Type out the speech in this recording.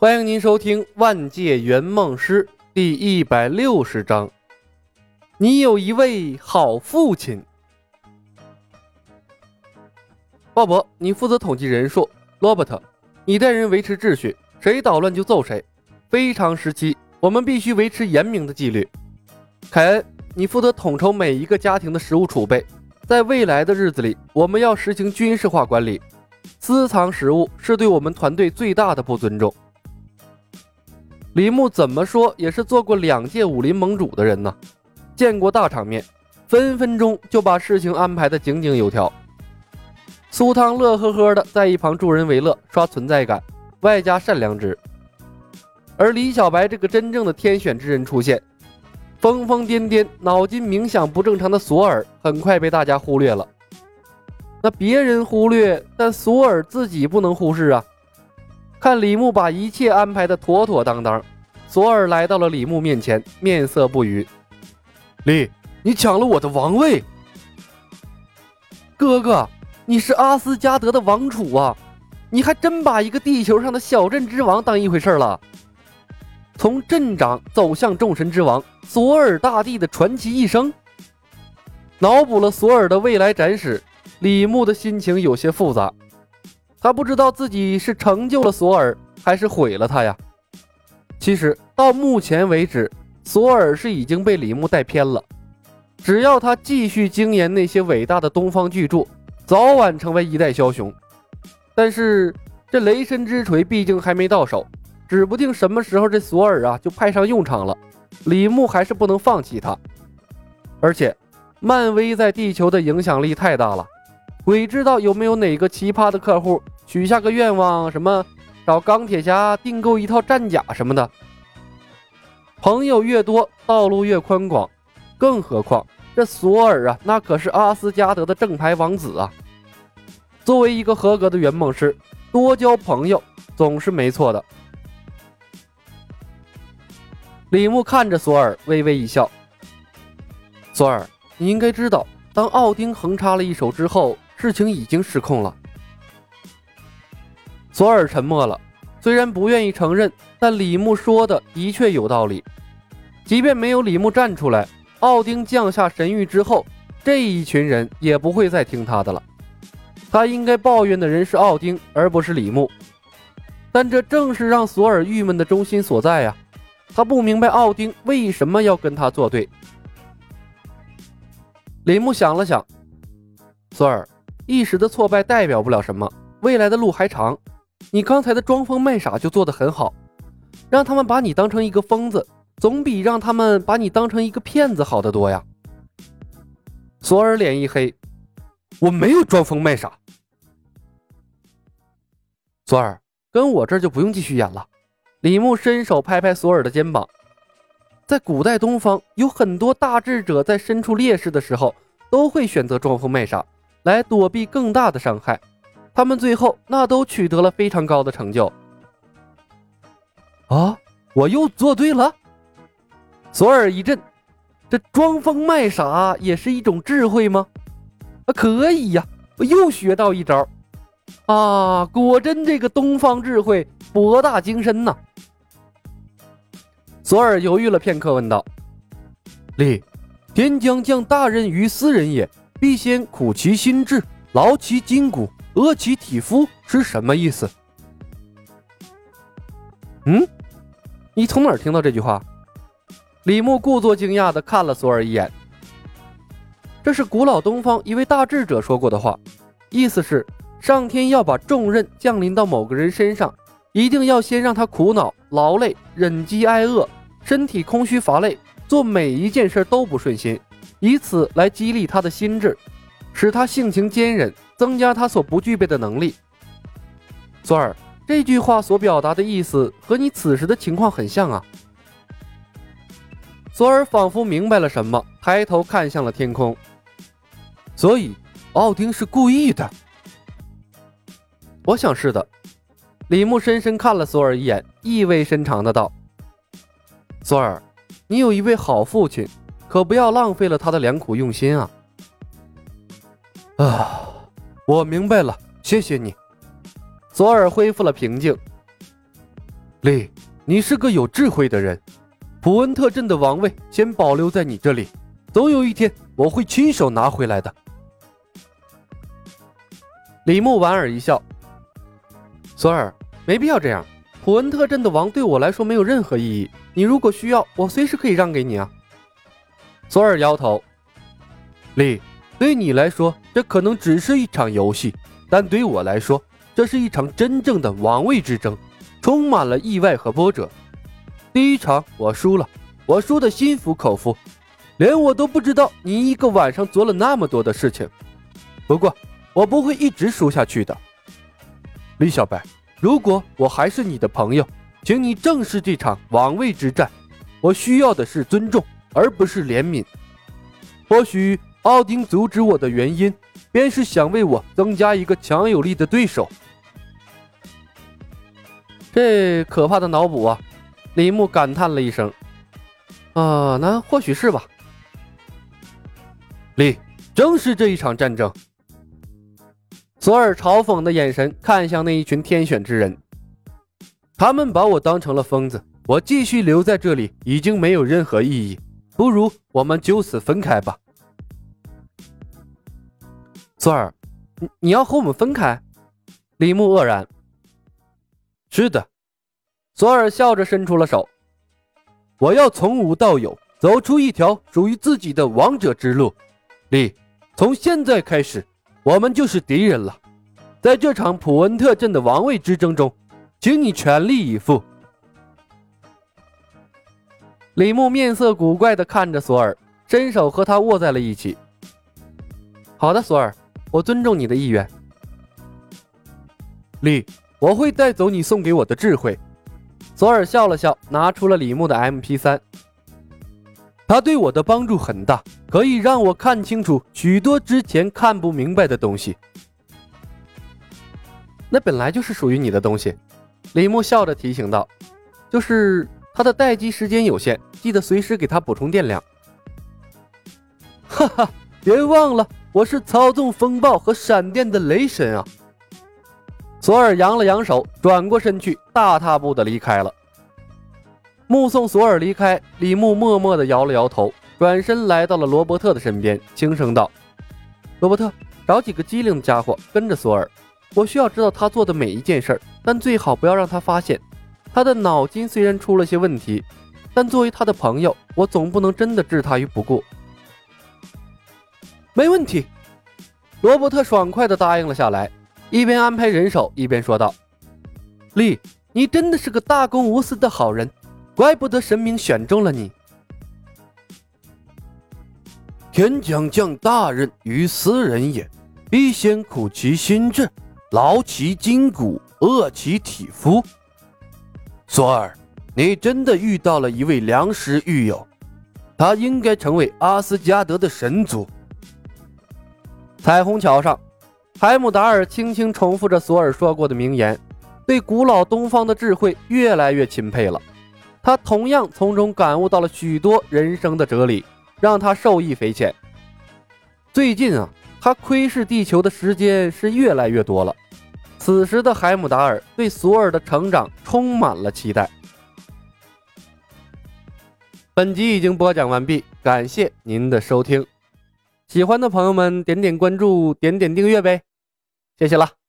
欢迎您收听《万界圆梦师》第一百六十章。你有一位好父亲，鲍勃，你负责统计人数；罗伯特，你带人维持秩序，谁捣乱就揍谁。非常时期，我们必须维持严明的纪律。凯恩，你负责统筹每一个家庭的食物储备。在未来的日子里，我们要实行军事化管理，私藏食物是对我们团队最大的不尊重。李牧怎么说也是做过两届武林盟主的人呢，见过大场面，分分钟就把事情安排的井井有条。苏汤乐呵呵的在一旁助人为乐，刷存在感，外加善良值。而李小白这个真正的天选之人出现，疯疯癫癫、脑筋冥想不正常的索尔很快被大家忽略了。那别人忽略，但索尔自己不能忽视啊。看李牧把一切安排的妥妥当当，索尔来到了李牧面前，面色不愉。李，你抢了我的王位！哥哥，你是阿斯加德的王储啊！你还真把一个地球上的小镇之王当一回事了？从镇长走向众神之王，索尔大帝的传奇一生。脑补了索尔的未来展史，李牧的心情有些复杂。他不知道自己是成就了索尔，还是毁了他呀。其实到目前为止，索尔是已经被李牧带偏了。只要他继续精研那些伟大的东方巨著，早晚成为一代枭雄。但是这雷神之锤毕竟还没到手，指不定什么时候这索尔啊就派上用场了。李牧还是不能放弃他。而且，漫威在地球的影响力太大了。鬼知道有没有哪个奇葩的客户许下个愿望，什么找钢铁侠订购一套战甲什么的。朋友越多，道路越宽广。更何况这索尔啊，那可是阿斯加德的正牌王子啊。作为一个合格的圆梦师，多交朋友总是没错的。李牧看着索尔，微微一笑：“索尔，你应该知道，当奥丁横插了一手之后。”事情已经失控了。索尔沉默了，虽然不愿意承认，但李牧说的的确有道理。即便没有李牧站出来，奥丁降下神谕之后，这一群人也不会再听他的了。他应该抱怨的人是奥丁，而不是李牧。但这正是让索尔郁闷的中心所在呀。他不明白奥丁为什么要跟他作对。李牧想了想，索尔。一时的挫败代表不了什么，未来的路还长。你刚才的装疯卖傻就做得很好，让他们把你当成一个疯子，总比让他们把你当成一个骗子好得多呀。索尔脸一黑，我没有装疯卖傻。索尔，跟我这就不用继续演了。李牧伸手拍拍索尔的肩膀，在古代东方，有很多大智者在身处劣势的时候，都会选择装疯卖傻。来躲避更大的伤害，他们最后那都取得了非常高的成就。啊！我又做对了。索尔一震，这装疯卖傻也是一种智慧吗？啊，可以呀！我又学到一招。啊，果真这个东方智慧博大精深呐。索尔犹豫了片刻，问道：“李，天将降大任于斯人也。”必先苦其心志，劳其筋骨，饿其体肤，是什么意思？嗯，你从哪儿听到这句话？李牧故作惊讶的看了索尔一眼。这是古老东方一位大智者说过的话，意思是上天要把重任降临到某个人身上，一定要先让他苦恼、劳累、忍饥挨饿，身体空虚乏累，做每一件事都不顺心。以此来激励他的心智，使他性情坚韧，增加他所不具备的能力。索尔，这句话所表达的意思和你此时的情况很像啊。索尔仿佛明白了什么，抬头看向了天空。所以，奥丁是故意的。我想是的。李牧深深看了索尔一眼，意味深长的道：“索尔，你有一位好父亲。”可不要浪费了他的良苦用心啊！啊，我明白了，谢谢你。索尔恢复了平静。丽，你是个有智慧的人。普恩特镇的王位先保留在你这里，总有一天我会亲手拿回来的。李牧莞尔一笑：“索尔，没必要这样。普恩特镇的王对我来说没有任何意义。你如果需要，我随时可以让给你啊。”索尔摇头：“丽，对你来说，这可能只是一场游戏，但对我来说，这是一场真正的王位之争，充满了意外和波折。第一场我输了，我输得心服口服，连我都不知道你一个晚上做了那么多的事情。不过，我不会一直输下去的，李小白。如果我还是你的朋友，请你正视这场王位之战。我需要的是尊重，而不是怜悯。或许奥丁阻止我的原因，便是想为我增加一个强有力的对手。这可怕的脑补啊！李牧感叹了一声：“啊，那或许是吧。”李，正是这一场战争。索尔嘲讽的眼神看向那一群天选之人，他们把我当成了疯子。我继续留在这里已经没有任何意义，不如我们就此分开吧。索尔，你你要和我们分开？李牧愕然。是的，索尔笑着伸出了手。我要从无到有，走出一条属于自己的王者之路。李，从现在开始。我们就是敌人了，在这场普恩特镇的王位之争中，请你全力以赴。李牧面色古怪地看着索尔，伸手和他握在了一起。好的，索尔，我尊重你的意愿。李，我会带走你送给我的智慧。索尔笑了笑，拿出了李牧的 MP 三。他对我的帮助很大，可以让我看清楚许多之前看不明白的东西。那本来就是属于你的东西，李牧笑着提醒道：“就是它的待机时间有限，记得随时给它补充电量。”哈哈，别忘了，我是操纵风暴和闪电的雷神啊！索尔扬了扬手，转过身去，大踏步的离开了。目送索尔离开，李牧默默地摇了摇头，转身来到了罗伯特的身边，轻声道：“罗伯特，找几个机灵的家伙跟着索尔，我需要知道他做的每一件事儿，但最好不要让他发现。他的脑筋虽然出了些问题，但作为他的朋友，我总不能真的置他于不顾。”没问题，罗伯特爽快地答应了下来，一边安排人手，一边说道：“丽，你真的是个大公无私的好人。”怪不得神明选中了你。天将降大任于斯人也，必先苦其心志，劳其筋骨，饿其体肤。索尔，你真的遇到了一位良师益友，他应该成为阿斯加德的神族。彩虹桥上，海姆达尔轻轻重复着索尔说过的名言，对古老东方的智慧越来越钦佩了。他同样从中感悟到了许多人生的哲理，让他受益匪浅。最近啊，他窥视地球的时间是越来越多了。此时的海姆达尔对索尔的成长充满了期待。本集已经播讲完毕，感谢您的收听。喜欢的朋友们点点关注，点点订阅呗，谢谢了。